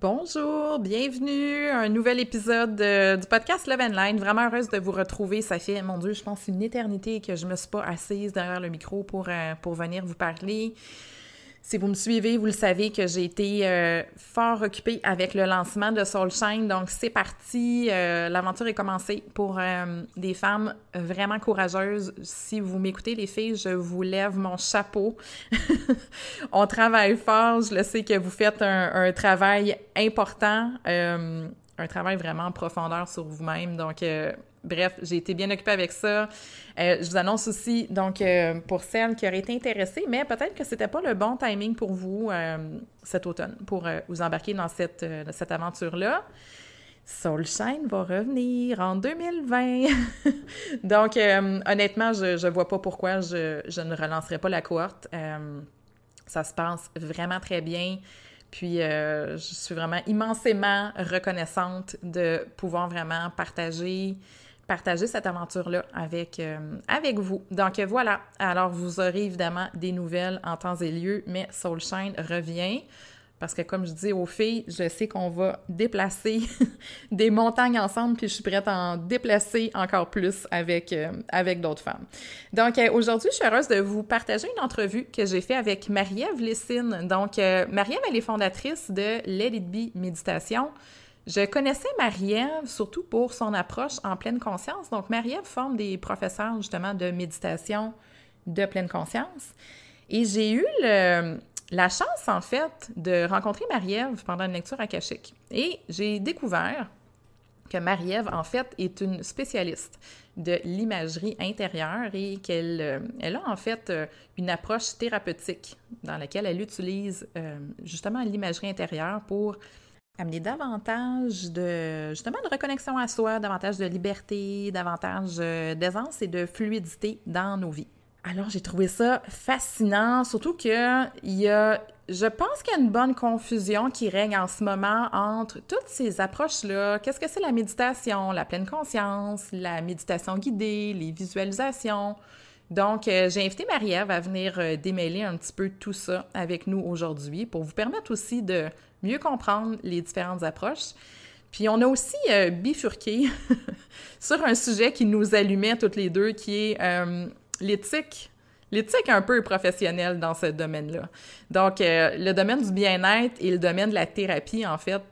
Bonjour, bienvenue à un nouvel épisode du podcast Love and Line. Vraiment heureuse de vous retrouver. Ça fait, mon Dieu, je pense une éternité que je me suis pas assise derrière le micro pour, euh, pour venir vous parler. Si vous me suivez, vous le savez que j'ai été euh, fort occupée avec le lancement de Soulshine. Donc, c'est parti. Euh, l'aventure est commencée pour euh, des femmes vraiment courageuses. Si vous m'écoutez, les filles, je vous lève mon chapeau. On travaille fort. Je le sais que vous faites un, un travail important, un travail vraiment en profondeur sur vous-même. Donc, bref, j'ai été bien occupée avec ça. Euh, je vous annonce aussi, donc, euh, pour celles qui auraient été intéressées, mais peut-être que c'était pas le bon timing pour vous euh, cet automne, pour vous embarquer dans cette, cette aventure-là. Soulshine va revenir en 2020. donc, honnêtement, je ne vois pas pourquoi je, je, ne relancerai pas la cohorte. ça se passe vraiment très bien. Puis, je suis vraiment immensément reconnaissante de pouvoir vraiment partager partager cette aventure-là avec, euh, avec vous. Donc voilà, alors vous aurez évidemment des nouvelles en temps et lieu, mais Soulshine revient. Parce que comme je dis aux filles, je sais qu'on va déplacer des montagnes ensemble, puis je suis prête à en déplacer encore plus avec, euh, d'autres femmes. Donc euh, aujourd'hui, je suis heureuse de vous partager une entrevue que j'ai faite avec Marie-Ève Lessine. Donc Marie-Ève, elle est fondatrice de Let It Be Méditation. Je connaissais Marie-Ève surtout pour son approche en pleine conscience. Donc, Marie-Ève forme des professeurs justement de méditation de pleine conscience. Et j'ai eu la chance, en fait, de rencontrer Marie-Ève pendant une lecture akashique. Et j'ai découvert que Marie-Ève, en fait, est une spécialiste de l'imagerie intérieure et qu'elle euh, a en fait euh, une approche thérapeutique dans laquelle elle utilise euh, justement l'imagerie intérieure pour amener davantage de, justement, de reconnexion à soi, davantage de liberté, davantage euh, d'aisance et de fluidité dans nos vies. Alors, j'ai trouvé ça fascinant, surtout que il y a, je pense qu'il y a une bonne confusion qui règne en ce moment entre toutes ces approches-là. Qu'est-ce que c'est la méditation, la pleine conscience, la méditation guidée, les visualisations? Donc, euh, j'ai invité Marie-Ève à venir euh, démêler un petit peu tout ça avec nous aujourd'hui pour vous permettre aussi de mieux comprendre les différentes approches. Puis on a aussi euh, bifurqué sur un sujet qui nous allumait toutes les deux, qui est l'éthique. L'éthique un peu professionnelle dans ce domaine-là. Donc, le domaine du bien-être et le domaine de la thérapie, en fait,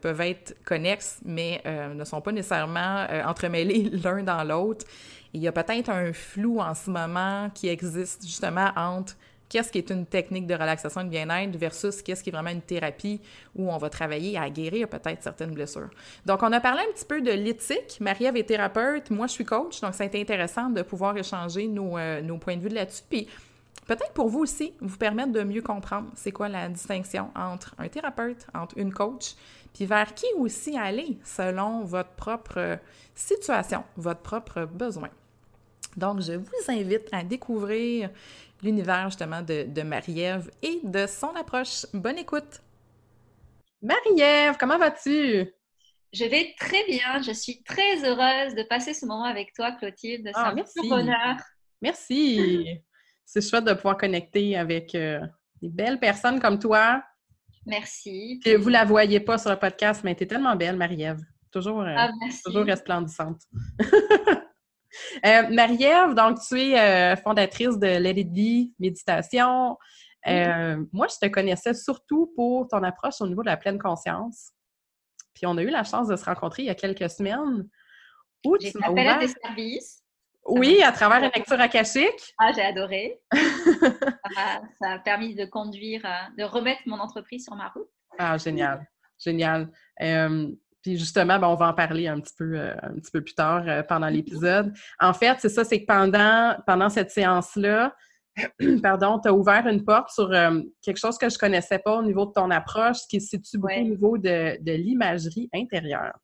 peuvent être connexes, mais ne sont pas nécessairement entremêlés l'un dans l'autre. Il y a peut-être un flou en ce moment qui existe justement entre qu'est-ce qui est une technique de relaxation et de bien-être versus qu'est-ce qui est vraiment une thérapie où on va travailler à guérir peut-être certaines blessures. Donc, on a parlé un petit peu de l'éthique. Marie-Ève est thérapeute, moi je suis coach, donc ça a été intéressant de pouvoir échanger nos, euh, nos points de vue là-dessus. Puis, peut-être pour vous aussi, vous permettre de mieux comprendre c'est quoi la distinction entre un thérapeute, entre une coach, puis vers qui aussi aller selon votre propre situation, votre propre besoin. Donc, je vous invite à découvrir l'univers justement de, de Marie-Ève et de son approche. Bonne écoute! Marie-Ève, comment vas-tu? Je vais très bien. Je suis très heureuse de passer ce moment avec toi, Clotilde. C'est ah, un merci. bonheur. Merci. C'est chouette de pouvoir connecter avec euh, des belles personnes comme toi. Merci. Vous vous la voyez pas sur le podcast, mais tu es tellement belle, Marie-Ève. Toujours, euh, ah, toujours resplendissante. Euh, Marie-Ève, donc tu es euh, fondatrice de Let It Be Méditation. Euh, moi, je te connaissais surtout pour ton approche au niveau de la pleine conscience. Puis on a eu la chance de se rencontrer il y a quelques semaines. Où tu m'as ouvert... à tes services. Oui, à travers une lecture akashique. Ah, j'ai adoré. ça, a, permis de conduire, de remettre mon entreprise sur ma route. Ah, génial. Génial. Euh, puis justement, ben, on va en parler un petit peu, euh, un petit peu plus tard pendant mhm. l'épisode. En fait, c'est ça, c'est que pendant, pendant cette séance-là, pardon, tu as ouvert une porte sur quelque chose que je ne connaissais pas au niveau de ton approche, qui se situe beaucoup au niveau de, de l'imagerie intérieure.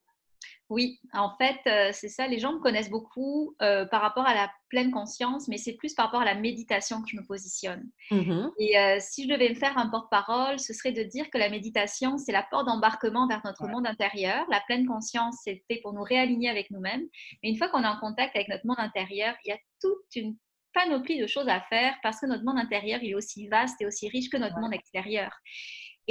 Oui, en fait, euh, c'est ça. Les gens me connaissent beaucoup euh, par rapport à la pleine conscience, mais c'est plus par rapport à la méditation que je me positionne. Mm-hmm. Et euh, si je devais me faire un porte-parole, ce serait de dire que la méditation, c'est la porte d'embarquement vers notre monde intérieur. La pleine conscience, c'est fait pour nous réaligner avec nous-mêmes. Mais une fois qu'on est en contact avec notre monde intérieur, il y a toute une panoplie de choses à faire parce que notre monde intérieur il est aussi vaste et aussi riche que notre monde extérieur.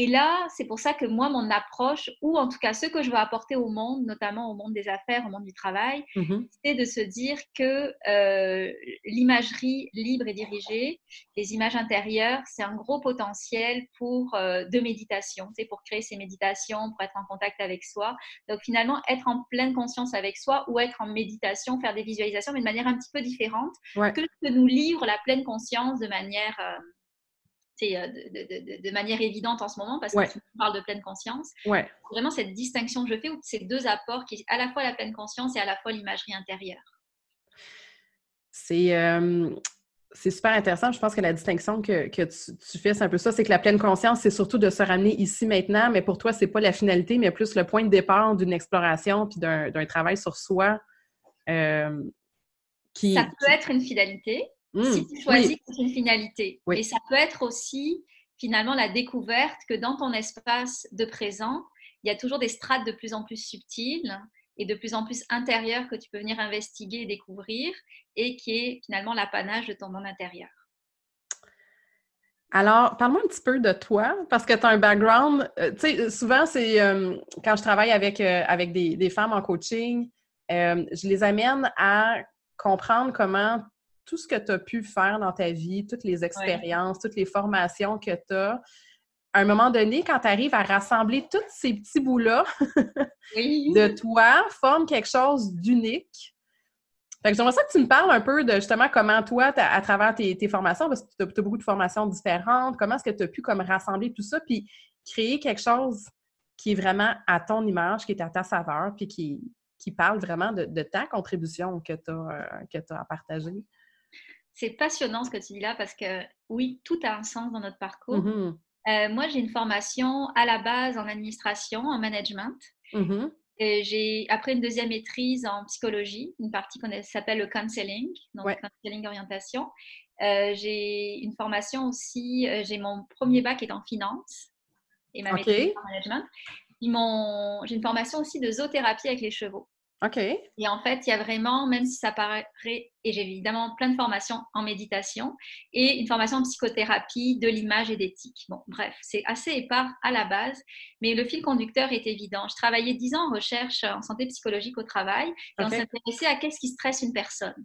Et là, c'est pour ça que moi, mon approche, ou en tout cas ce que je veux apporter au monde, notamment au monde des affaires, au monde du travail, mmh c'est de se dire que euh, l'imagerie libre et dirigée, les images intérieures, c'est un gros potentiel pour euh, de méditation, c'est pour créer ces méditations, pour être en contact avec soi. Donc finalement, être en pleine conscience avec soi ou être en méditation, faire des visualisations, mais de manière un petit peu différente que ce que nous livre la pleine conscience de manière euh, euh, de, de, manière évidente en ce moment parce que tu parles de pleine conscience. Ouais. Vraiment cette distinction que je fais ou ces deux apports qui est à la fois la pleine conscience et à la fois l'imagerie intérieure. C'est euh, c'est super intéressant. Je pense que la distinction que, que tu, fais, c'est un peu ça, c'est que la pleine conscience, c'est surtout de se ramener ici maintenant, mais pour toi, c'est pas la finalité, mais plus le point de départ d'une exploration puis d'un travail sur soi. Euh, qui, ça peut être une fidélité, si mmh. tu choisis une finalité. Et ça peut être aussi finalement la découverte que dans ton espace de présent, il y a toujours des strates de plus en plus subtiles et de plus en plus intérieures que tu peux venir investiguer et découvrir et qui est finalement l'apanage de ton monde intérieur. Alors, parle-moi un petit peu de toi, parce que tu as un background. Euh, tu sais, souvent, c'est euh, quand je travaille avec, euh, avec des, des, femmes en coaching, je les amène à comprendre comment tout ce que tu as pu faire dans ta vie, toutes les expériences, toutes les formations que tu as, à un moment donné, quand tu arrives à rassembler tous ces petits bouts-là de toi, forme quelque chose d'unique. Fait que j'aimerais ça que tu me parles un peu de justement comment toi, à travers tes, formations, parce que tu as, beaucoup de formations différentes, comment est-ce que tu as pu comme rassembler tout ça, puis créer quelque chose qui est vraiment à ton image, qui est à ta saveur, puis qui, qui parle vraiment de, ta contribution que tu as, euh, as à partager? C'est passionnant ce que tu dis là parce que oui, tout a un sens dans notre parcours. Mm-hmm. Euh, moi, j'ai une formation à la base en administration, en management. Mm-hmm. J'ai après une deuxième maîtrise en psychologie, une partie qui s'appelle le counseling, donc counseling orientation. Euh, j'ai une formation aussi, euh, j'ai mon premier bac est en finance et ma maîtrise en management. J'ai une formation aussi de zoothérapie avec les chevaux. OK. Et en fait, il y a vraiment, même si ça paraît, et j'ai évidemment plein de formations en méditation et une formation en psychothérapie, de l'image et d'éthique. Bon, bref, c'est assez épars à la base, mais le fil conducteur est évident. Je travaillais dix ans en recherche en santé psychologique au travail et on s'intéressait à qu'est-ce qui stresse une personne.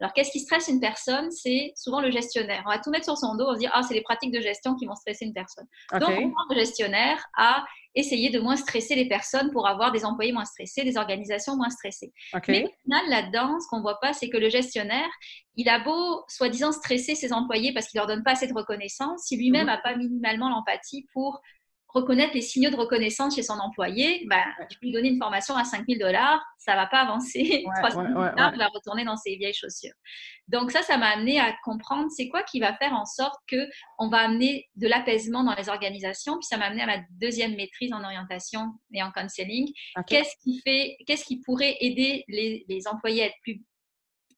Alors, qu'est-ce qui stresse une personne? C'est souvent le gestionnaire. On va tout mettre sur son dos, on va se dire, ah, c'est les pratiques de gestion qui vont stresser une personne. Donc, on prend le gestionnaire à essayer de moins stresser les personnes pour avoir des employés moins stressés, des organisations moins stressées. Mais au final, là-dedans, ce qu'on ne voit pas, c'est que le gestionnaire, il a beau, soi-disant, stresser ses employés parce qu'il ne leur donne pas assez de reconnaissance, si lui-même n'a mhm. pas minimalement l'empathie pour reconnaître les signaux de reconnaissance chez son employé, tu peux lui donner une formation à 5 000 dollars, ça ne va pas avancer. 3 ouais, ouais, il va retourner dans ses vieilles chaussures. Donc ça, ça m'a amené à comprendre c'est quoi qui va faire en sorte qu'on va amener de l'apaisement dans les organisations. Puis ça m'a amené à ma deuxième maîtrise en orientation et en counseling. Qu'est-ce qui fait, qu'est-ce qui pourrait aider les, les employés à être plus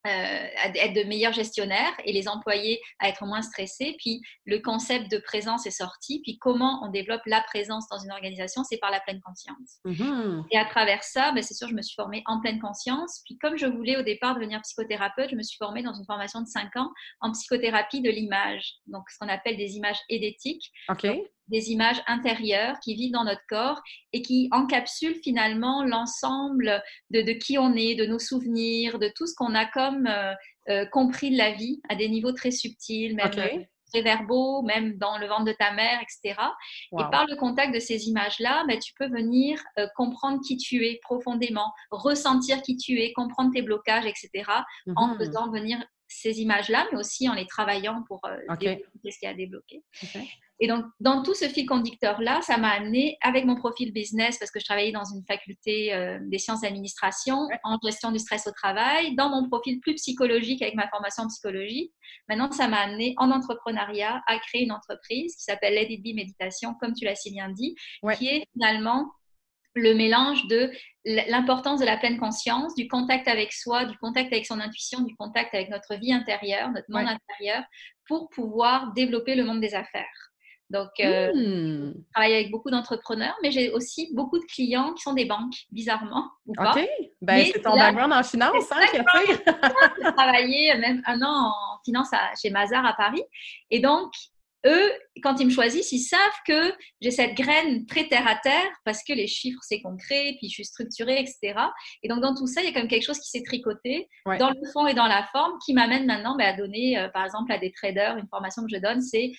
à être de meilleurs gestionnaires et les employés à être moins stressés. Puis le concept de présence est sorti. Puis comment on développe la présence dans une organisation, c'est par la pleine conscience. Mm-hmm. Et à travers ça, ben, c'est sûr, je me suis formée en pleine conscience. Puis comme je voulais au départ devenir psychothérapeute, je me suis formée dans une formation de 5 ans en psychothérapie de l'image. Donc ce qu'on appelle des images édétiques. Des images intérieures qui vivent dans notre corps et qui encapsulent finalement l'ensemble de, qui on est, de nos souvenirs, de tout ce qu'on a comme euh, euh, compris de la vie à des niveaux très subtils, même très verbaux, même dans le ventre de ta mère, etc. Et par le contact de ces images-là, ben, tu peux venir euh, comprendre qui tu es profondément, ressentir qui tu es, comprendre tes blocages, etc. En mhm. faisant venir ces images-là, mais aussi en les travaillant pour euh, ce qui a débloqué. Et donc, dans tout ce fil conducteur-là, ça m'a amené, avec mon profil business, parce que je travaillais dans une faculté euh, des sciences d'administration, en gestion du stress au travail, dans mon profil plus psychologique avec ma formation en psychologie. Maintenant, ça m'a amené en entrepreneuriat à créer une entreprise qui s'appelle Let It Be Méditation, comme tu l'as si bien dit, qui est finalement le mélange de l'importance de la pleine conscience, du contact avec soi, du contact avec son intuition, du contact avec notre vie intérieure, notre monde intérieur, pour pouvoir développer le monde des affaires. Donc, euh, hmm. je travaille avec beaucoup d'entrepreneurs, mais j'ai aussi beaucoup de clients qui sont des banques, bizarrement, ou pas. OK. Ben, c'est ton background en finance, hein, qui a fait. J'ai travaillé même un an en finance chez Mazar à Paris. Et donc, eux, quand ils me choisissent, ils savent que j'ai cette graine très terre à terre parce que les chiffres, c'est concret, puis je suis structurée, etc. Et donc, dans tout ça, il y a quand même quelque chose qui s'est tricoté dans le fond et dans la forme qui m'amène maintenant ben, à donner, euh, par exemple, à des traders, une formation que je donne, c'est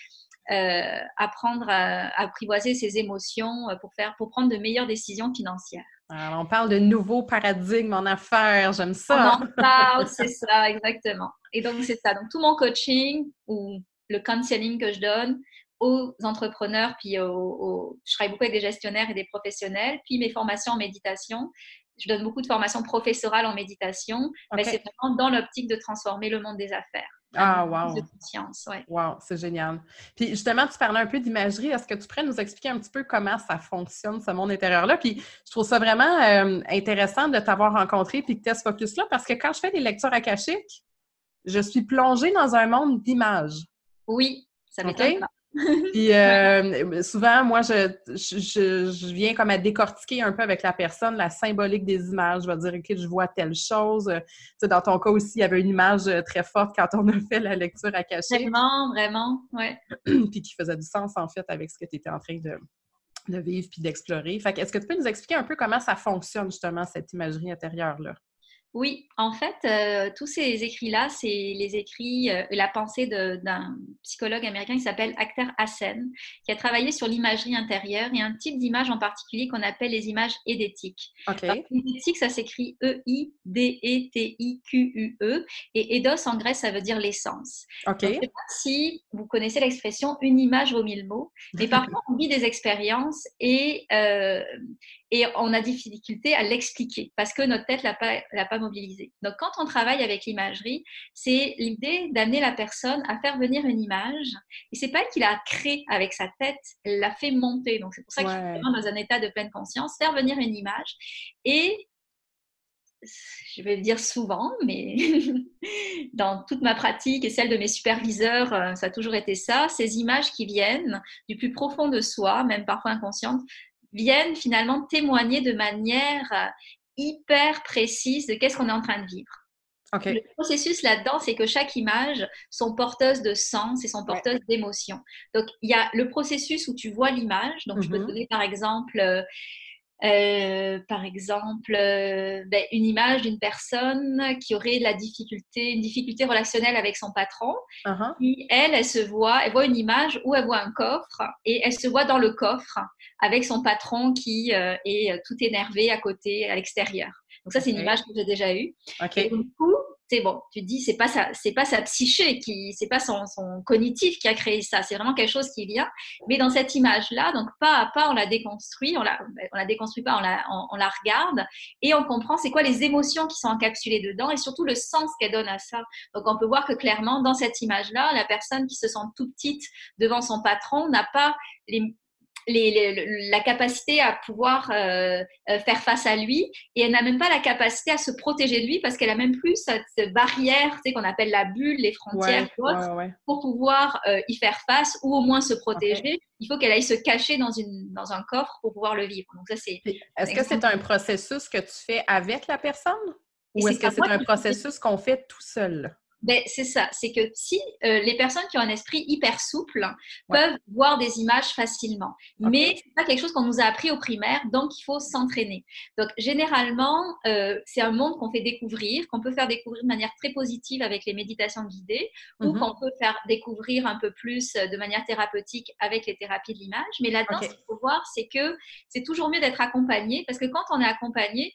euh, apprendre à, apprivoiser ses émotions euh, pour, faire, pour prendre de meilleures décisions financières. Alors, on parle de nouveaux paradigmes en affaires, j'aime ça. On en parle, c'est ça, exactement. Et donc, c'est ça. Donc, tout mon coaching ou le counseling que je donne aux entrepreneurs, puis aux, je travaille beaucoup avec des gestionnaires et des professionnels, puis mes formations en méditation. Je donne beaucoup de formations professorales en méditation, mais c'est vraiment dans l'optique de transformer le monde des affaires. Ah, wow! De ouais. Wow, c'est génial. Puis justement, tu parlais un peu d'imagerie. Est-ce que tu pourrais nous expliquer un petit peu comment ça fonctionne, ce monde intérieur-là? Puis je trouve ça vraiment euh, intéressant de t'avoir rencontré puis que tu as ce focus-là parce que quand je fais des lectures akashiques, je suis plongée dans un monde d'images. Oui, ça m'étonne Puis euh, souvent, moi, je, je, viens comme à décortiquer un peu avec la personne la symbolique des images. Je vais dire, OK, je vois telle chose. Tu dans ton cas aussi, il y avait une image euh, très forte quand on a fait la lecture à cacher. Vraiment, vraiment, ouais. puis qui faisait du sens, en fait, avec ce que tu étais en train de, de vivre puis d'explorer. Fait est-ce que tu peux nous expliquer un peu comment ça fonctionne, justement, cette imagerie intérieure-là? Oui, en fait, euh, tous ces écrits-là, c'est les écrits, euh, la pensée d'un psychologue américain qui s'appelle Akhtar Hassen, qui a travaillé sur l'imagerie intérieure et un type d'image en particulier qu'on appelle les images édétiques. Okay. Édétique, ça s'écrit E-I-D-E-T-I-Q-U-E e, et Eidos en grèce, ça veut dire l'essence. Ok. Je ne sais pas si vous connaissez l'expression une image vaut mille mots, mais parfois on vit des expériences et euh, et on a des difficultés à l'expliquer parce que notre tête l'a pas, l'a pas mobilisé. Donc, quand on travaille avec l'imagerie, c'est l'idée d'amener la personne à faire venir une image. Et c'est pas elle qui l'a créée avec sa tête, elle l'a fait monter. Donc, c'est pour ça qu'il faut vraiment dans un état de pleine conscience, faire venir une image. Et je vais le dire souvent, mais dans toute ma pratique et celle de mes superviseurs, euh, ça a toujours été ça, ces images qui viennent du plus profond de soi, même parfois inconscientes, viennent finalement témoigner de manière euh, hyper précise de qu'est-ce qu'on est en train de vivre. Le processus là-dedans, c'est que chaque image sont porteuses de sens et sont porteuses d'émotions. Donc, il y a le processus où tu vois l'image. Donc, je peux te mm-hmm. donner par exemple, euh, euh, par exemple, ben, une image d'une personne qui aurait de la difficulté, une difficulté relationnelle avec son patron. Uh-huh. elle, elle se voit, elle voit une image où elle voit un coffre et elle se voit dans le coffre avec son patron qui euh, est euh, tout énervé à côté, à l'extérieur. Donc ça, c'est une image que j'ai déjà eue. Et du coup, c'est bon, tu dis, c'est pas sa, c'est pas sa psyché qui, c'est pas son, son, cognitif qui a créé ça, c'est vraiment quelque chose qui vient. Mais dans cette image-là, donc pas à pas, on la déconstruit, on la, on la déconstruit pas, on la, on, la regarde et on comprend c'est quoi les émotions qui sont encapsulées dedans et surtout le sens qu'elle donne à ça. Donc on peut voir que clairement dans cette image-là, la personne qui se sent tout petite devant son patron n'a pas les, la capacité à pouvoir euh, euh, faire face à lui et elle n'a même pas la capacité à se protéger de lui parce qu'elle a même plus cette barrière tu sais, qu'on appelle la bulle, les frontières pour pouvoir euh, y faire face ou au moins se protéger. Il faut qu'elle aille se cacher dans, une, dans un coffre pour pouvoir le vivre. Donc ça, c'est. Est-ce que c'est un processus que tu fais avec la personne? Ou est-ce que c'est un processus qu'on fait tout seul? Ben, c'est ça. C'est que si euh, les personnes qui ont un esprit hyper souple peuvent voir des images facilement, mais c'est pas quelque chose qu'on nous a appris au primaire, donc il faut s'entraîner. Donc généralement, euh, c'est un monde qu'on fait découvrir, qu'on peut faire découvrir de manière très positive avec les méditations guidées, ou mm-hmm. qu'on peut faire découvrir un peu plus euh, de manière thérapeutique avec les thérapies de l'image. Mais là-dedans, ce qu'il faut voir, c'est que c'est toujours mieux d'être accompagné, parce que quand on est accompagné,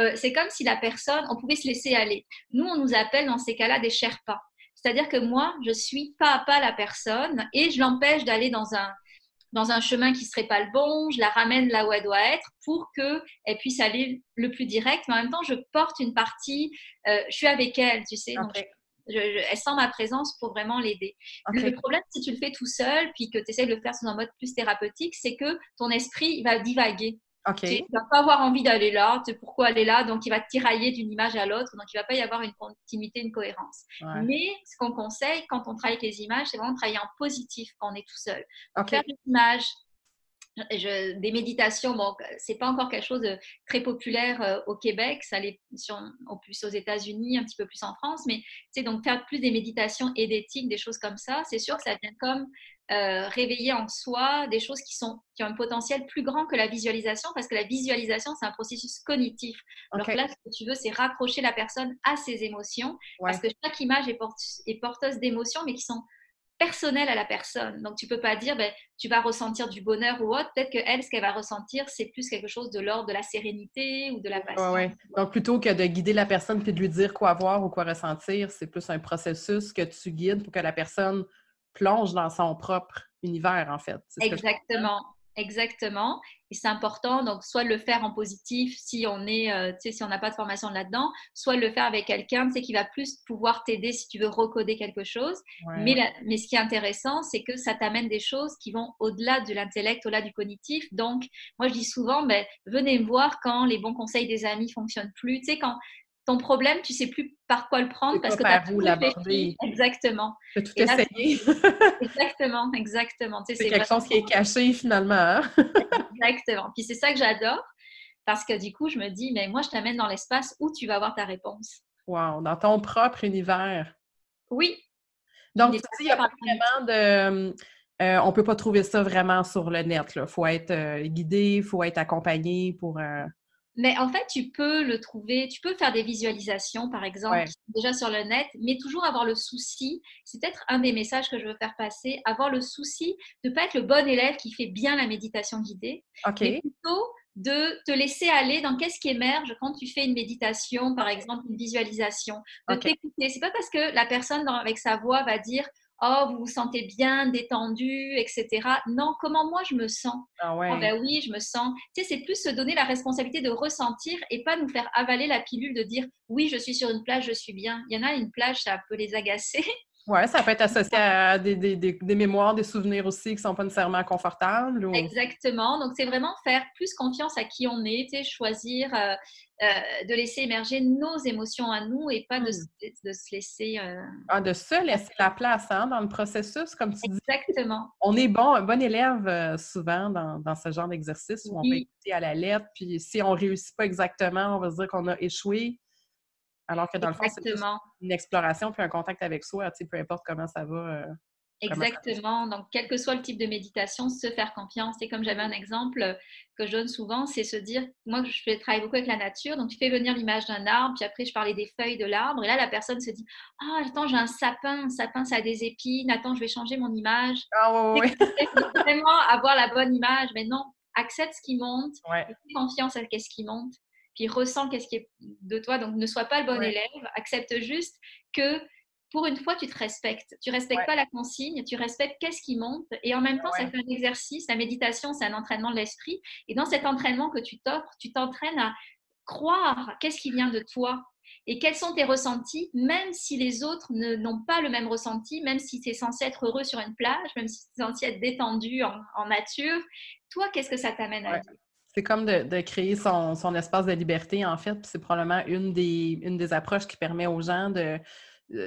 euh, c'est comme si la personne, on pouvait se laisser aller. Nous, on nous appelle dans ces cas-là des Sherpas. C'est-à-dire que moi, je suis pas à pas la personne et je l'empêche d'aller dans un, dans un chemin qui serait pas le bon, je la ramène là où elle doit être pour qu'elle puisse aller le plus direct, mais en même temps, je porte une partie, euh, je suis avec elle, tu sais. elle sent ma présence pour vraiment l'aider. Le problème, si tu le fais tout seul, puis que tu essaies de le faire sous un mode plus thérapeutique, c'est que ton esprit va divaguer. Okay. Tu ne vas pas avoir envie d'aller là, tu sais pourquoi aller là, donc il va tirailler d'une image à l'autre, donc il ne va pas y avoir une continuité, une cohérence. Mais ce qu'on conseille quand on travaille avec les images, c'est vraiment de travailler en positif quand on est tout seul. Faire une image, je, des méditations, bon, c'est pas encore quelque chose de très populaire euh, au Québec, ça l'est au plus aux États-Unis, un petit peu plus en France, mais c'est donc faire plus des méditations et d'éthique, des choses comme ça, c'est sûr que ça vient comme euh, réveiller en soi des choses qui, sont, qui ont un potentiel plus grand que la visualisation, parce que la visualisation, c'est un processus cognitif. Alors là, ce que tu veux, c'est raccrocher la personne à ses émotions, parce que chaque image est, est porteuse d'émotions, mais qui sont personnelles à la personne. Donc, tu peux pas dire, ben, tu vas ressentir du bonheur ou autre. Peut-être qu'elle, ce qu'elle va ressentir, c'est plus quelque chose de l'ordre de la sérénité ou de la passion. Donc, plutôt que de guider la personne puis de lui dire quoi voir ou quoi ressentir, c'est plus un processus que tu guides pour que la personne plonge dans son propre univers, en fait. Exactement. Exactement. Et c'est important, donc, soit le faire en positif si on est, euh, si on n'a pas de formation là-dedans, soit le faire avec quelqu'un, qui va plus pouvoir t'aider si tu veux recoder quelque chose. Mais, mais ce qui est intéressant, c'est que ça t'amène des choses qui vont au-delà de l'intellect, au-delà du cognitif. Donc, moi, je dis souvent, ben, venez me voir quand les bons conseils des amis fonctionnent plus. Tu sais, quand, ton problème, tu sais plus par quoi le prendre parce que tu as tout l'aborder. Exactement. Tu as tout essayé. exactement, exactement. c'est quelque chose qui est caché finalement. Hein? exactement. Puis c'est ça que j'adore parce que du coup, je me dis, mais moi, je t'amène dans l'espace où tu vas avoir ta réponse. Wow, dans ton propre univers. Oui. Donc, tu dis, il n'y a pas vraiment de... Euh, on ne peut pas trouver ça vraiment sur le net. Il faut être euh, guidé, il faut être accompagné pour... Euh, mais en fait, tu peux le trouver, tu peux faire des visualisations, par exemple, déjà sur le net, mais toujours avoir le souci, c'est peut-être un des messages que je veux faire passer, avoir le souci de ne pas être le bon élève qui fait bien la méditation guidée, mais plutôt de te laisser aller dans qu'est-ce qui émerge quand tu fais une méditation, par exemple, une visualisation, de okay. t'écouter. C'est pas parce que la personne avec sa voix va dire oh, vous vous sentez bien, détendu, etc. Non, comment moi je me sens? Ah ouais. Oh, ben oui, je me sens. Tu sais, c'est plus se donner la responsabilité de ressentir et pas nous faire avaler la pilule de dire oui, je suis sur une plage, je suis bien. Il y en a une plage, ça peut les agacer. Oui, ça peut être associé à des, des, des, mémoires, des souvenirs aussi qui ne sont pas nécessairement confortables. Exactement. Donc, c'est vraiment faire plus confiance à qui on est, choisir euh, euh, de laisser émerger nos émotions à nous et pas de, hmm. de, se laisser. Euh, ah, de se laisser la place hein, dans le processus, comme tu dis. Exactement. On est bon, un bon élève souvent dans, dans, ce genre d'exercice où on peut écouter à la lettre, puis si on ne réussit pas exactement, on va se dire qu'on a échoué. Alors que dans le fond, c'est une exploration puis un contact avec soi, tu sais, peu importe comment ça va. Euh, Exactement. Donc, quel que soit le type de méditation, se faire confiance. Et comme j'avais un exemple que je donne souvent, c'est se dire, moi, je fais travailler beaucoup avec la nature, donc tu fais venir l'image d'un arbre, puis après, je parlais des feuilles de l'arbre, et là, la personne se dit, ah, attends, j'ai un sapin, un sapin, ça a des épines, attends, je vais changer mon image. Ah, ouais, Vraiment avoir la bonne image, mais non, accepte ce qui monte, fais confiance à ce qui monte, puis ressens qu'est-ce qui est de toi. Donc, ne sois pas le bon élève, accepte juste que pour une fois, tu te respectes. Tu respectes pas la consigne, tu respectes qu'est-ce qui monte. Et en même temps, ça fait un exercice. La méditation, c'est un entraînement de l'esprit. Et dans cet entraînement que tu t'offres, tu t'entraînes à croire qu'est-ce qui vient de toi et quels sont tes ressentis, même si les autres n'ont pas le même ressenti, même si tu es censé être heureux sur une plage, même si tu es censé être détendu en, nature. Toi, qu'est-ce que ça t'amène à dire? C'est comme de, créer son, espace de liberté, en fait. C'est probablement une des, une des approches qui permet aux gens de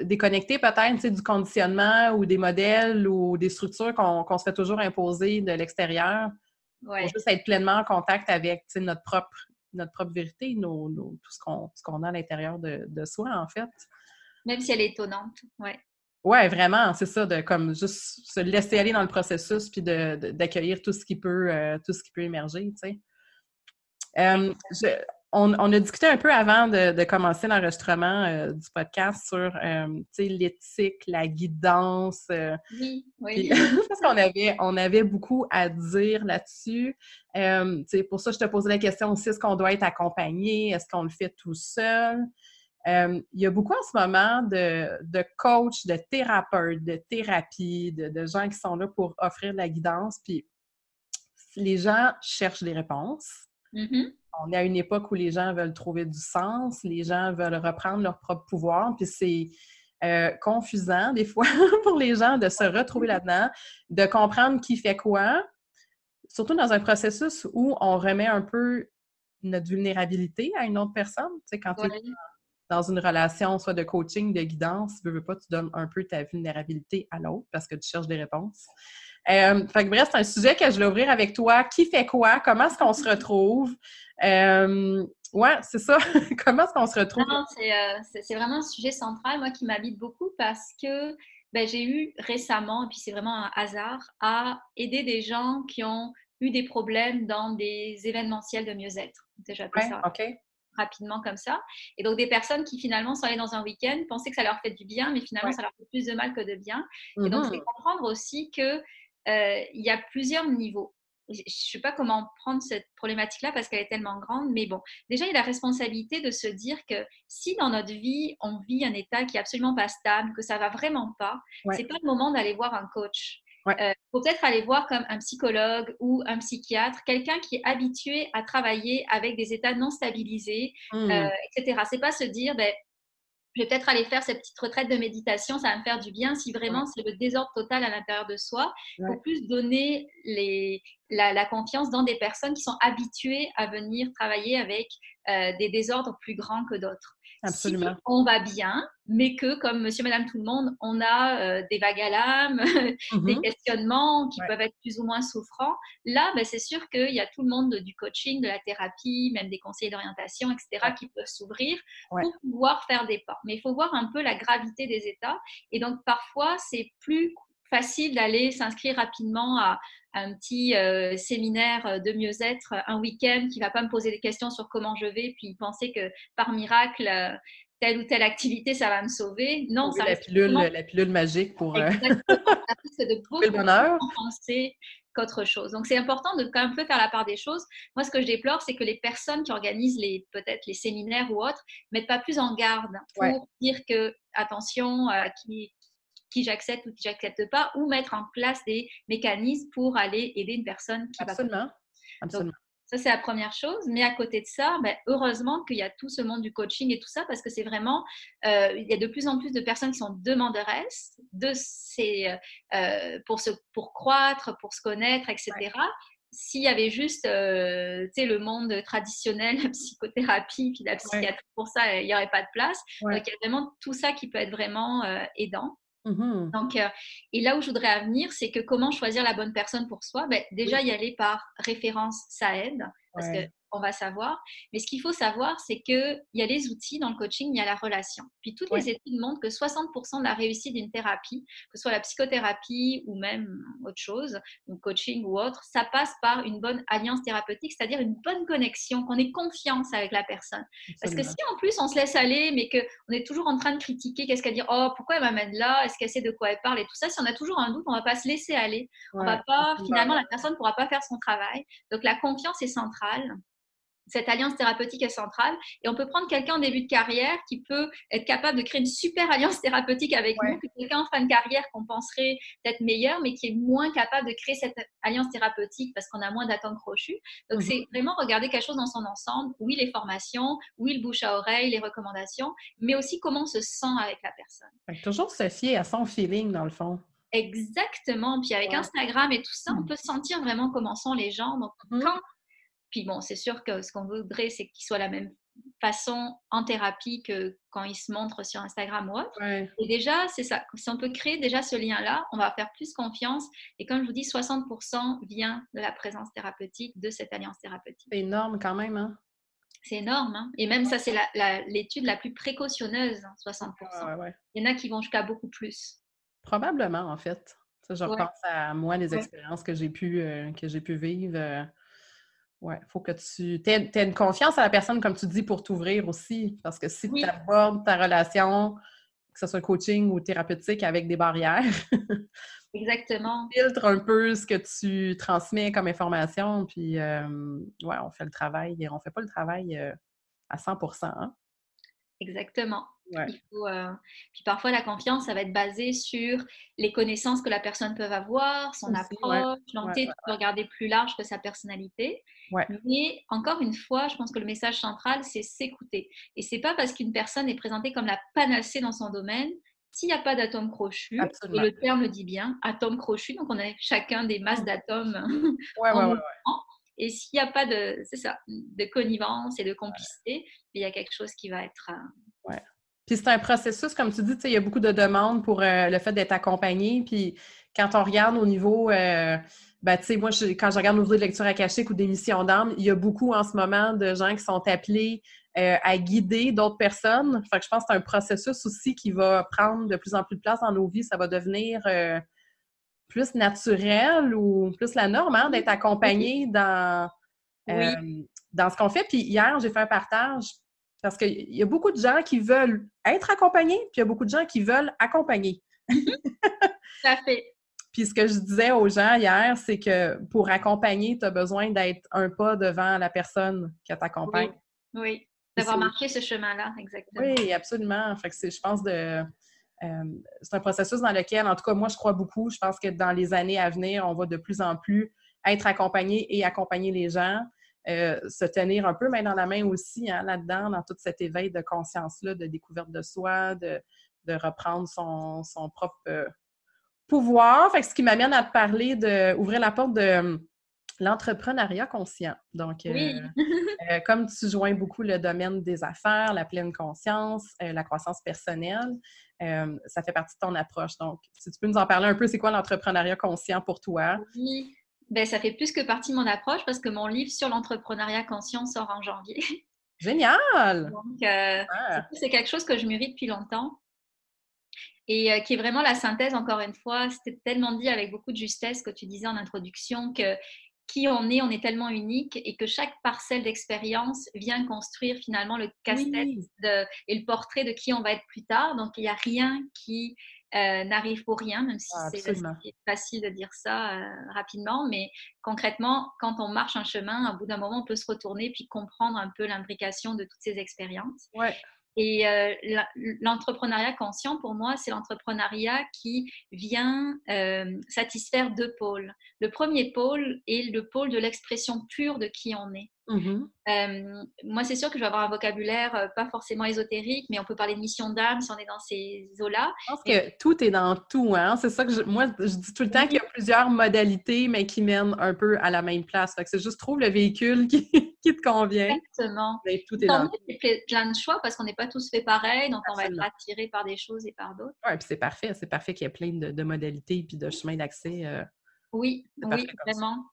déconnecter peut-être du conditionnement ou des modèles ou des structures qu'on se fait toujours imposer de l'extérieur. Ouais. Pour juste être pleinement en contact avec notre propre, notre propre vérité, nos, tout ce qu'on a à l'intérieur de, de, soi, en fait. Même si elle est étonnante, ouais. Ouais, vraiment, c'est ça, de comme juste se laisser aller dans le processus puis d'accueillir tout ce qui peut euh, tout ce qui peut émerger, tu sais. Euh, on, a discuté un peu avant de, commencer l'enregistrement euh, du podcast sur l'éthique, la guidance. oui, oui. parce qu'on avait, on avait beaucoup à dire là-dessus. pour ça, je te posais la question aussi, est-ce qu'on doit être accompagné? Est-ce qu'on le fait tout seul? Euh, il y a beaucoup en ce moment de, de coachs, de thérapeutes, de thérapie, de, gens qui sont là pour offrir de la guidance. Puis les gens cherchent des réponses. Mm-hmm. On est à une époque où les gens veulent trouver du sens, les gens veulent reprendre leur propre pouvoir. Puis c'est euh, confusant des fois pour les gens de se retrouver là-dedans, de comprendre qui fait quoi, surtout dans un processus où on remet un peu notre vulnérabilité à une autre personne. Tu sais, quand tu es dans une relation, soit de coaching, de guidance, tu veux, pas, tu donnes un peu ta vulnérabilité à l'autre parce que tu cherches des réponses. Euh, fait que bref, c'est un sujet que je vais ouvrir avec toi. Qui fait quoi? Comment est-ce qu'on se retrouve? Euh, ouais, c'est ça. Comment est-ce qu'on se retrouve? Non, euh, c'est, vraiment un sujet central, moi, qui m'habite beaucoup parce que ben, j'ai eu récemment, et puis c'est vraiment un hasard, à aider des gens qui ont eu des problèmes dans des événementiels de mieux-être. Déjà, ouais, ça. Rapidement comme ça. Et donc des personnes qui finalement sont allées dans un week-end, pensaient que ça leur fait du bien, mais finalement ça leur fait plus de mal que de bien. Et donc c'est mhm. comprendre aussi que il y a plusieurs niveaux. Je ne sais pas comment prendre cette problématique-là parce qu'elle est tellement grande, mais bon, déjà il y a la responsabilité de se dire que si dans notre vie on vit un état qui est absolument pas stable, que ça va vraiment pas, c'est pas le moment d'aller voir un coach. Il euh, faut peut-être aller voir comme un psychologue ou un psychiatre, quelqu'un qui est habitué à travailler avec des états non stabilisés, mmh. euh, etc. C'est pas se dire, ben, je vais peut-être aller faire cette petite retraite de méditation, ça va me faire du bien. Si vraiment c'est le désordre total à l'intérieur de soi, faut plus donner les, la, confiance dans des personnes qui sont habituées à venir travailler avec euh, des désordres plus grands que d'autres. Absolument. Si on va bien, mais que comme monsieur, madame, tout le monde, on a euh, des vagues à l'âme, des mhm. questionnements qui peuvent être plus ou moins souffrants, là, ben, c'est sûr qu'il y a tout le monde du coaching, de la thérapie, même des conseils d'orientation, etc., qui peuvent s'ouvrir pour pouvoir faire des pas. Mais il faut voir un peu la gravité des états. Et donc, parfois, c'est plus facile d'aller s'inscrire rapidement à, un petit euh, séminaire euh, de mieux-être un week-end qui va pas me poser des questions sur comment je vais, puis penser que par miracle, euh, telle ou telle activité, ça va me sauver. Non, ça la pilule, la pilule magique pour Exactement. de beaucoup le bonheur. penser qu'autre chose. Donc, c'est important de quand même peu faire la part des choses. Moi, ce que je déplore, c'est que les personnes qui organisent les peut-être les séminaires ou autres mettent pas plus en garde pour dire que attention, qui, qui j'accepte ou qui j'accepte pas, ou mettre en place des mécanismes pour aller aider une personne qui Absolument. va Absolument. ça, c'est la première chose. Mais à côté de ça, ben, heureusement qu'il y a tout ce monde du coaching et tout ça, parce que c'est vraiment, euh, il y a de plus en plus de personnes qui sont demanderesses de ces, euh, pour, se, pour croître, pour se connaître, etc. S'il y avait juste euh, le monde traditionnel, la psychothérapie, puis la psychiatrie, pour ça, il n'y aurait pas de place. Donc, il y a vraiment tout ça qui peut être vraiment aidant. Mmh. Donc, euh, et là où je voudrais venir, c'est que comment choisir la bonne personne pour soi? Ben, Déjà, y aller par référence, ça aide. Parce que on va savoir. Mais ce qu'il faut savoir, c'est qu'il y a les outils dans le coaching, il y a la relation. Puis toutes les études montrent que 60% de la réussite d'une thérapie, que ce soit la psychothérapie ou même autre chose, un coaching ou autre, ça passe par une bonne alliance thérapeutique, c'est-à-dire une bonne connexion, qu'on ait confiance avec la personne. Parce que si en plus on se laisse aller, mais qu'on est toujours en train de critiquer, qu'est-ce qu'elle dit, oh pourquoi elle m'amène là, est-ce qu'elle sait de quoi elle parle et tout ça, si on a toujours un doute, on va pas se laisser aller. On va pas, finalement, la personne ne pourra pas faire son travail. Donc la confiance est centrale cette alliance thérapeutique est centrale. Et on peut prendre quelqu'un en début de carrière qui peut être capable de créer une super alliance thérapeutique avec nous, que quelqu'un en fin de carrière qu'on penserait peut-être meilleur, mais qui est moins capable de créer cette alliance thérapeutique parce qu'on a moins d'attentes crochues. Donc, mhm. c'est vraiment regarder quelque chose dans son ensemble. Oui, les formations, oui, le bouche à oreille, les recommandations, mais aussi comment on se sent avec la personne. toujours se fier à son feeling, dans le fond. Exactement. Puis avec Instagram et tout ça, on mm. peut sentir vraiment comment sont les gens. Donc, mm-hmm. quand puis bon, c'est sûr que ce qu'on voudrait, c'est qu'ils soient la même façon en thérapie que quand ils se montrent sur Instagram ou autre. Et déjà, c'est ça. Si on peut créer déjà ce lien-là, on va faire plus confiance. Et comme je vous dis, 60% vient de la présence thérapeutique, de cette alliance thérapeutique. C'est énorme quand même, hein? C'est énorme. Hein. Et même ça, c'est l'étude la, plus précautionneuse, 60%. Hein, Il y en a qui vont jusqu'à beaucoup plus. Probablement, en fait. Ça, je repense à moi, les expériences que j'ai pu, euh, pu vivre. Euh, ouais, il faut que tu aies, une confiance à la personne, comme tu dis, pour t'ouvrir aussi. Parce que si tu abordes ta relation, que ce soit coaching ou thérapeutique, avec des barrières, Exactement. filtre un peu ce que tu transmets comme information, puis euh, ouais, on fait le travail, on fait pas le travail euh, à 100% hein? Exactement. Il faut, euh, Puis parfois, la confiance, ça va être basé sur les connaissances que la personne peut avoir, son approche, l'entité, tu peux regarder plus large que sa personnalité. Mais encore une fois, je pense que le message central, c'est s'écouter. Et c'est pas parce qu'une personne est présentée comme la panacée dans son domaine s'il n'y a pas d'atome crochu, et le terme le dit bien, atome crochu, donc on a chacun des masses d'atomes ouais, et s'il n'y a pas de, ça, de connivence et de complicité, il y a quelque chose qui va être... Euh, ouais. Puis c'est un processus, comme tu dis, il y a beaucoup de demandes pour euh, le fait d'être accompagné. Puis quand on regarde au niveau... Euh, ben, tu sais, moi, quand je regarde nos vidéos de lecture akashique ou d'émissions d'âme, il y a beaucoup en ce moment de gens qui sont appelés euh, à guider d'autres personnes. Fait que je pense que c'est un processus aussi qui va prendre de plus en plus de place dans nos vies. Ça va devenir plus naturel ou plus la norme hein, d'être accompagné dans, dans ce qu'on fait. Puis hier, j'ai fait un partage parce qu'il y a beaucoup de gens qui veulent être accompagnés, puis il y a beaucoup de gens qui veulent accompagner. Ça fait. Puis ce que je disais aux gens hier, c'est que pour accompagner, tu as besoin d'être un pas devant la personne qui t'accompagne. oui. D'avoir marqué ce chemin-là, exactement. Oui, absolument. Fait que je pense, de. Euh, c'est un processus dans lequel, en tout cas, moi, je crois beaucoup. Je pense que dans les années à venir, on va de plus en plus être accompagné et accompagner les gens, euh, se tenir un peu main dans la main aussi hein, là-dedans, dans tout cet éveil de conscience-là, de découverte de soi, de, reprendre son, propre euh, pouvoir. Fait que ce qui m'amène à te parler d'ouvrir la porte de l'entrepreneuriat conscient. Donc, euh, euh, comme tu joins beaucoup le domaine des affaires, la pleine conscience, euh, la croissance personnelle, ça fait partie de ton approche. Donc, si tu peux nous en parler un peu, c'est quoi l'entrepreneuriat conscient pour toi? Oui, ben, ça fait plus que partie de mon approche parce que mon livre sur l'entrepreneuriat conscient sort en janvier. Génial! Donc, c'est quelque chose que je mûris depuis longtemps et qui est vraiment la synthèse, encore une fois, c'était tellement dit avec beaucoup de justesse que tu disais en introduction que qui on est, on est tellement unique et que chaque parcelle d'expérience vient construire finalement le casse-tête et le portrait de qui on va être plus tard. Donc, il n'y a rien qui euh, n'arrive pour rien, même si c'est facile de dire ça euh, rapidement. Mais concrètement, quand on marche un chemin, au bout d'un moment, on peut se retourner puis comprendre un peu l'imbrication de toutes ces expériences. Ouais. Et euh, l'entrepreneuriat conscient, pour moi, c'est l'entrepreneuriat qui vient euh, satisfaire deux pôles. Le premier pôle est le pôle de l'expression pure de qui on est. Mmh euh, moi, c'est sûr que je vais avoir un vocabulaire euh, pas forcément ésotérique, mais on peut parler de mission d'âme si on est dans ces eaux-là. Je pense que tout est dans tout. Hein? C'est ça que je, moi, je dis tout le temps qu'il y a plusieurs modalités, mais qui mènent un peu à la même place. C'est juste trouve le véhicule qui, te convient. Exactement. Mais tout est dans plein de choix parce qu'on n'est pas tous fait pareil, donc on va être attiré par des choses et par d'autres. Oui, puis c'est parfait. C'est parfait qu'il y ait plein de, modalités et de chemins d'accès. Euh, oui, oui, vraiment.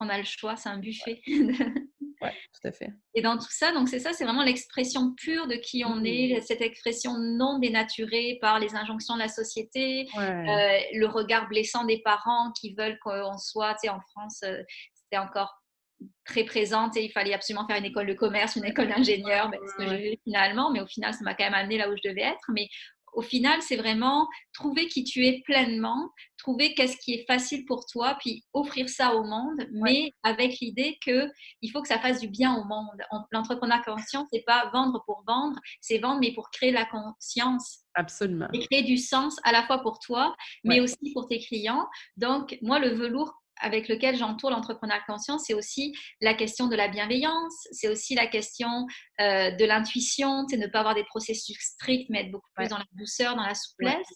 On a le choix, c'est un buffet. tout à fait. Et dans tout ça, donc c'est ça, c'est vraiment l'expression pure de qui on est, mmh. cette expression non dénaturée par les injonctions de la société, euh, le regard blessant des parents qui veulent qu'on soit, tu sais, en France, euh, c'était encore très présente et il fallait absolument faire une école de commerce, une école d'ingénieur, ben, ce que j'ai eu finalement, mais au final, ça m'a quand même amené là où je devais être. Mais au final, c'est vraiment trouver qui tu es pleinement, trouver qu'est-ce qui est facile pour toi, puis offrir ça au monde, mais avec l'idée que il faut que ça fasse du bien au monde. L'entrepreneur conscient, c'est pas vendre pour vendre, c'est vendre mais pour créer la conscience. Absolument. Et créer du sens à la fois pour toi, mais aussi pour tes clients. Donc, moi, le velours avec lequel j'entoure l'entrepreneur conscient, c'est aussi la question de la bienveillance, c'est aussi la question euh, de l'intuition, c'est ne pas avoir des processus stricts, mais être beaucoup plus dans la douceur, dans la souplesse.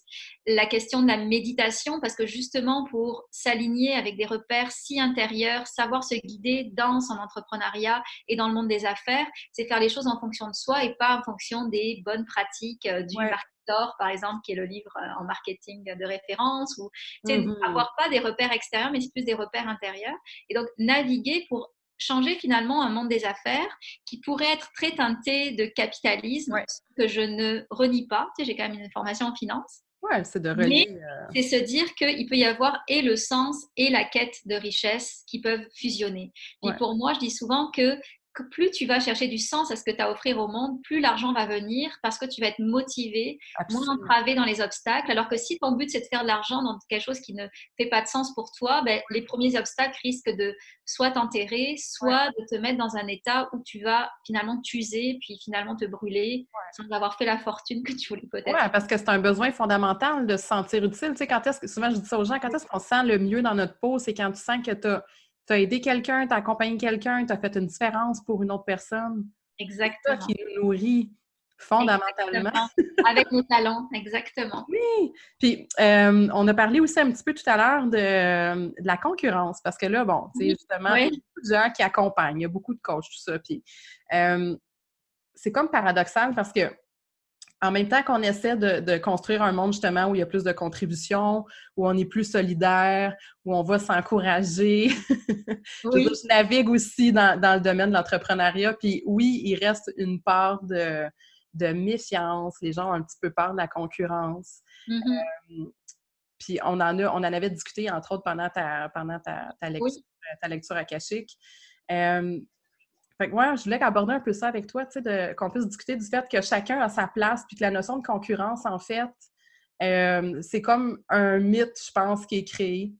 La question de la méditation, parce que justement pour s'aligner avec des repères si intérieurs, savoir se guider dans son entrepreneuriat et dans le monde des affaires, c'est faire les choses en fonction de soi et pas en fonction des bonnes pratiques euh, du marketing par exemple, qui est le livre euh, en marketing de référence, ou mmh avoir pas des repères extérieurs, mais plus des repères intérieurs. Et donc, naviguer pour changer finalement un monde des affaires qui pourrait être très teinté de capitalisme, que je ne renie pas. Tu sais, j'ai quand même une formation en finance. Ouais, c'est de relier. Euh, c'est se dire qu'il peut y avoir et le sens et la quête de richesse qui peuvent fusionner. Et pour moi, je dis souvent que plus tu vas chercher du sens à ce que tu as à offrir au monde, plus l'argent va venir parce que tu vas être motivé, moins entravé dans les obstacles. Alors que si ton but c'est de faire de l'argent dans quelque chose qui ne fait pas de sens pour toi, ben, les premiers obstacles risquent de soit t'enterrer, soit de te mettre dans un état où tu vas finalement t'user, puis finalement te brûler sans avoir fait la fortune que tu voulais peut-être. Oui, parce que c'est un besoin fondamental de se sentir utile. Tu sais, quand est-ce que, souvent je dis ça aux gens, quand est-ce qu'on se sent le mieux dans notre peau, c'est quand tu sens que tu as tu as aidé quelqu'un, tu as accompagné quelqu'un, tu as fait une différence pour une autre personne. Exactement. C'est ça qui nous nourrit fondamentalement. Avec nos talents, exactement. Oui. Puis, euh, on a parlé aussi un petit peu tout à l'heure de, la concurrence, parce que là, bon, tu sais, justement, il y a gens qui accompagnent, il y a beaucoup de coachs, tout ça. Puis, euh, c'est comme paradoxal parce que en même temps qu'on essaie de, construire un monde justement où il y a plus de contributions, où on est plus solidaire, où on va s'encourager. je, navigue aussi dans, le domaine de l'entrepreneuriat. Puis oui, il reste une part de, méfiance. Les gens ont un petit peu peur de la concurrence. Mm-hmm. Euh, puis on en, a, on en avait discuté, entre autres, pendant ta, pendant ta, lecture, ta lecture akashique. Euh, fait que moi, je voulais aborder un peu ça avec toi, tu sais, qu'on puisse discuter du fait que chacun a sa place, puis que la notion de concurrence, en fait, euh, c'est comme un mythe, je pense, qui est créé.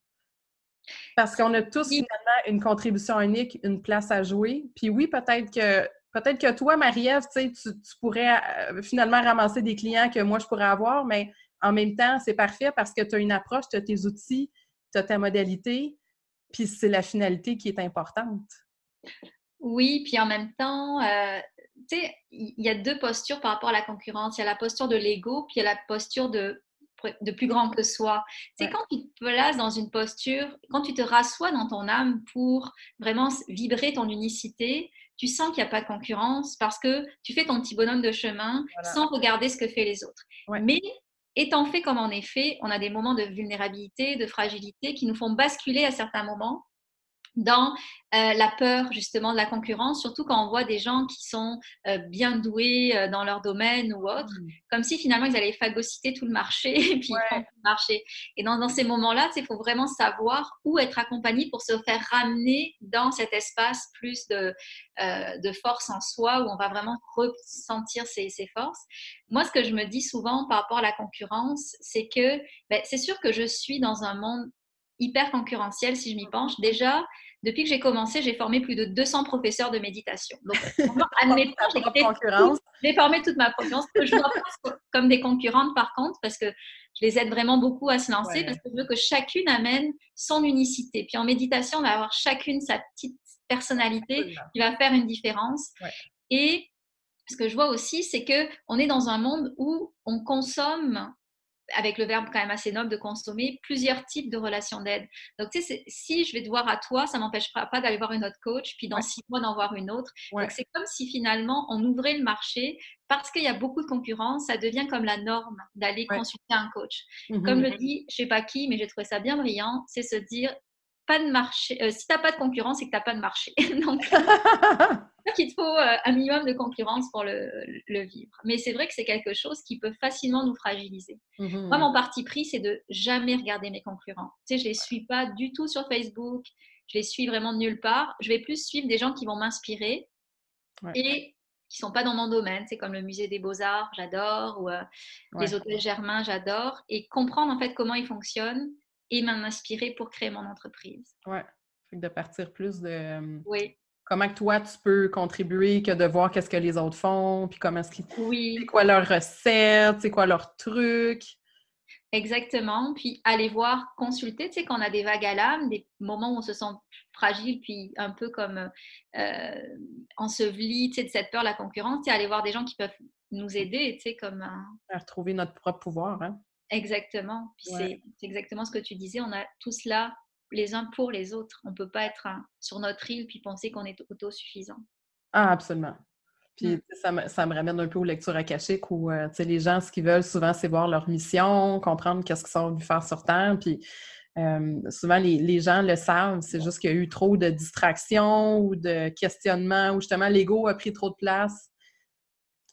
Parce qu'on a tous finalement une contribution unique, une place à jouer. Puis oui, peut-être que peut-être que toi, Marie-Ève, tu, tu, pourrais euh, finalement ramasser des clients que moi, je pourrais avoir, mais en même temps, c'est parfait parce que tu as une approche, tu as tes outils, tu as ta modalité, puis c'est la finalité qui est importante. Oui, puis en même temps, euh, tu sais, il y a deux postures par rapport à la concurrence. Il y a la posture de l'ego, puis il y a la posture de, de plus grand que soi. C'est quand tu te places dans une posture, quand tu te rassois dans ton âme pour vraiment vibrer ton unicité, tu sens qu'il n'y a pas de concurrence parce que tu fais ton petit bonhomme de chemin sans regarder ce que font les autres. Mais étant fait comme en effet, on a des moments de vulnérabilité, de fragilité qui nous font basculer à certains moments dans euh, la peur justement de la concurrence, surtout quand on voit des gens qui sont euh, bien doués euh, dans leur domaine ou autre, mmh. comme si finalement ils allaient phagocyter tout le marché et puis le marché. Et dans, dans ces moments-là, il faut vraiment savoir où être accompagné pour se faire ramener dans cet espace plus de, de force en soi, où on va vraiment ressentir ses, ses, forces. Moi, ce que je me dis souvent par rapport à la concurrence, c'est que ben, c'est sûr que je suis dans un monde hyper concurrentiel si je m'y penche. Déjà, depuis que j'ai commencé, j'ai formé plus de 200 professeurs de méditation. Donc, admettons, j'ai formé toute ma profession. Je vois comme des concurrentes, par contre, parce que je les aide vraiment beaucoup à se lancer, parce que je veux que chacune amène son unicité. Puis en méditation, on va avoir chacune sa petite personnalité qui va faire une différence. Et ce que je vois aussi, c'est que on est dans un monde où on consomme avec le verbe quand même assez noble de consommer, plusieurs types de relations d'aide. Donc, tu sais, si je vais te voir à toi, ça m'empêchera pas d'aller voir une autre coach, puis dans six mois d'en voir une autre. Donc, c'est comme si finalement on ouvrait le marché parce qu'il y a beaucoup de concurrence, ça devient comme la norme d'aller consulter un coach. Mmh comme le dit, je sais pas qui, mais j'ai trouvé ça bien brillant, c'est se dire pas de marché. Euh, si tu n'as pas de concurrence, c'est que tu n'as pas de marché. Donc, il te faut euh, un minimum de concurrence pour le, vivre. Mais c'est vrai que c'est quelque chose qui peut facilement nous fragiliser. Mhm. Moi, mon parti pris, c'est de jamais regarder mes concurrents. Tu sais, je les suis pas du tout sur Facebook. Je les suis vraiment de nulle part. Je vais plus suivre des gens qui vont m'inspirer et qui sont pas dans mon domaine. C'est comme le musée des beaux-arts, j'adore, ou euh, les hôtels Germain, j'adore. Et comprendre en fait comment ils fonctionnent et m'en inspirer pour créer mon entreprise. Oui, de partir plus de euh, oui. comment que toi tu peux contribuer que de voir qu'est-ce que les autres font, puis comment est-ce qu'ils oui. c'est quoi leur recette, c'est quoi leur truc? Exactement. Puis aller voir, consulter, tu sais, quand on a des vagues à l'âme, des moments où on se sent fragile, puis un peu comme euh, enseveli, tu sais, de cette peur, la concurrence, tu aller voir des gens qui peuvent nous aider, tu sais, comme... À retrouver notre propre pouvoir, hein? Exactement. Puis c'est exactement ce que tu disais. On a tous là les uns pour les autres. On ne peut pas être sur notre île puis penser qu'on est autosuffisant. Ah, absolument. Puis mmh. ça, me, ça, me, ramène un peu aux lectures akashiques où euh, les gens, ce qu'ils veulent souvent, c'est voir leur mission, comprendre qu'est-ce qu'ils sont venus faire sur Terre. Puis Euh, souvent, les, gens le savent, c'est juste qu'il y a eu trop de distractions ou de questionnements, ou justement l'ego a pris trop de place.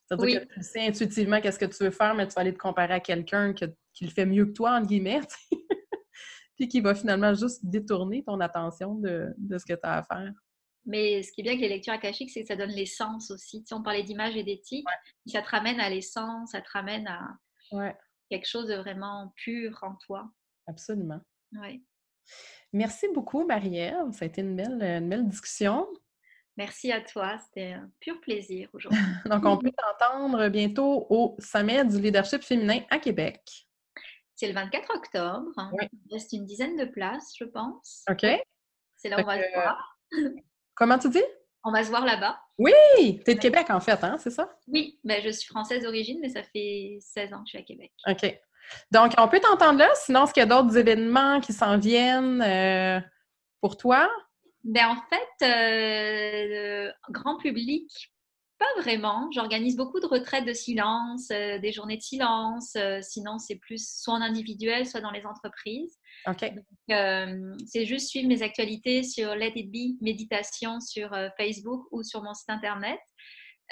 C'est-à-dire que tu sais intuitivement qu'est-ce que tu veux faire, mais tu vas aller te comparer à quelqu'un qui le fait mieux que toi, entre guillemets, puis qui va finalement juste détourner ton attention de, ce que tu as à faire. Mais ce qui est bien avec les lectures akashiques, c'est que ça donne l'essence aussi. Si on parlait d'image et d'éthique, ça te ramène à l'essence, ça te ramène à quelque chose de vraiment pur en toi. Absolument. Ouais. Merci beaucoup, Marie-Ève. Ça a été une belle, une belle discussion. Merci à toi. C'était un pur plaisir aujourd'hui. Donc, on peut t'entendre bientôt au Sommet du leadership féminin à Québec. C'est le 24 octobre. Il reste une dizaine de places, je pense. OK. C'est là où on va se voir. Comment tu dis? On va se voir là-bas. Oui! Tu es de Québec, en fait, hein? C'est ça? Oui, mais je suis française d'origine, mais ça fait 16 ans que je suis à Québec. OK. Donc, on peut t'entendre là. Sinon, est-ce qu'il y a d'autres événements qui s'en viennent euh, pour toi? Ben, en fait, euh, grand public, pas vraiment. J'organise beaucoup de retraites de silence, euh, des journées de silence. sinon, c'est plus soit en individuel, soit dans les entreprises. OK. c'est juste suivre mes actualités sur Let It Be Méditation sur Facebook ou sur mon site internet.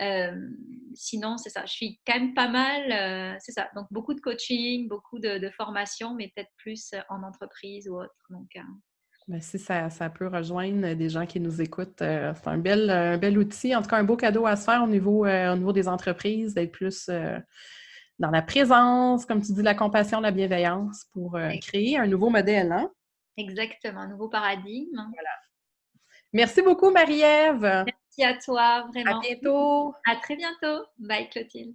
Euh, sinon, c'est ça. Je suis quand même pas mal, euh, c'est ça. Donc, beaucoup de coaching, beaucoup de, formation, mais peut-être plus en entreprise ou autre. Donc, euh, ben, si ça, ça, peut rejoindre des gens qui nous écoutent, c'est un bel, un bel outil, en tout cas un beau cadeau à se faire au niveau, au niveau des entreprises, d'être plus dans la présence, comme tu dis, la compassion, la bienveillance pour créer un nouveau modèle. Hein? Exactement, un nouveau paradigme. Voilà. Merci beaucoup, Marie-Ève à toi, vraiment. À bientôt. À très bientôt. Bye, Clotilde.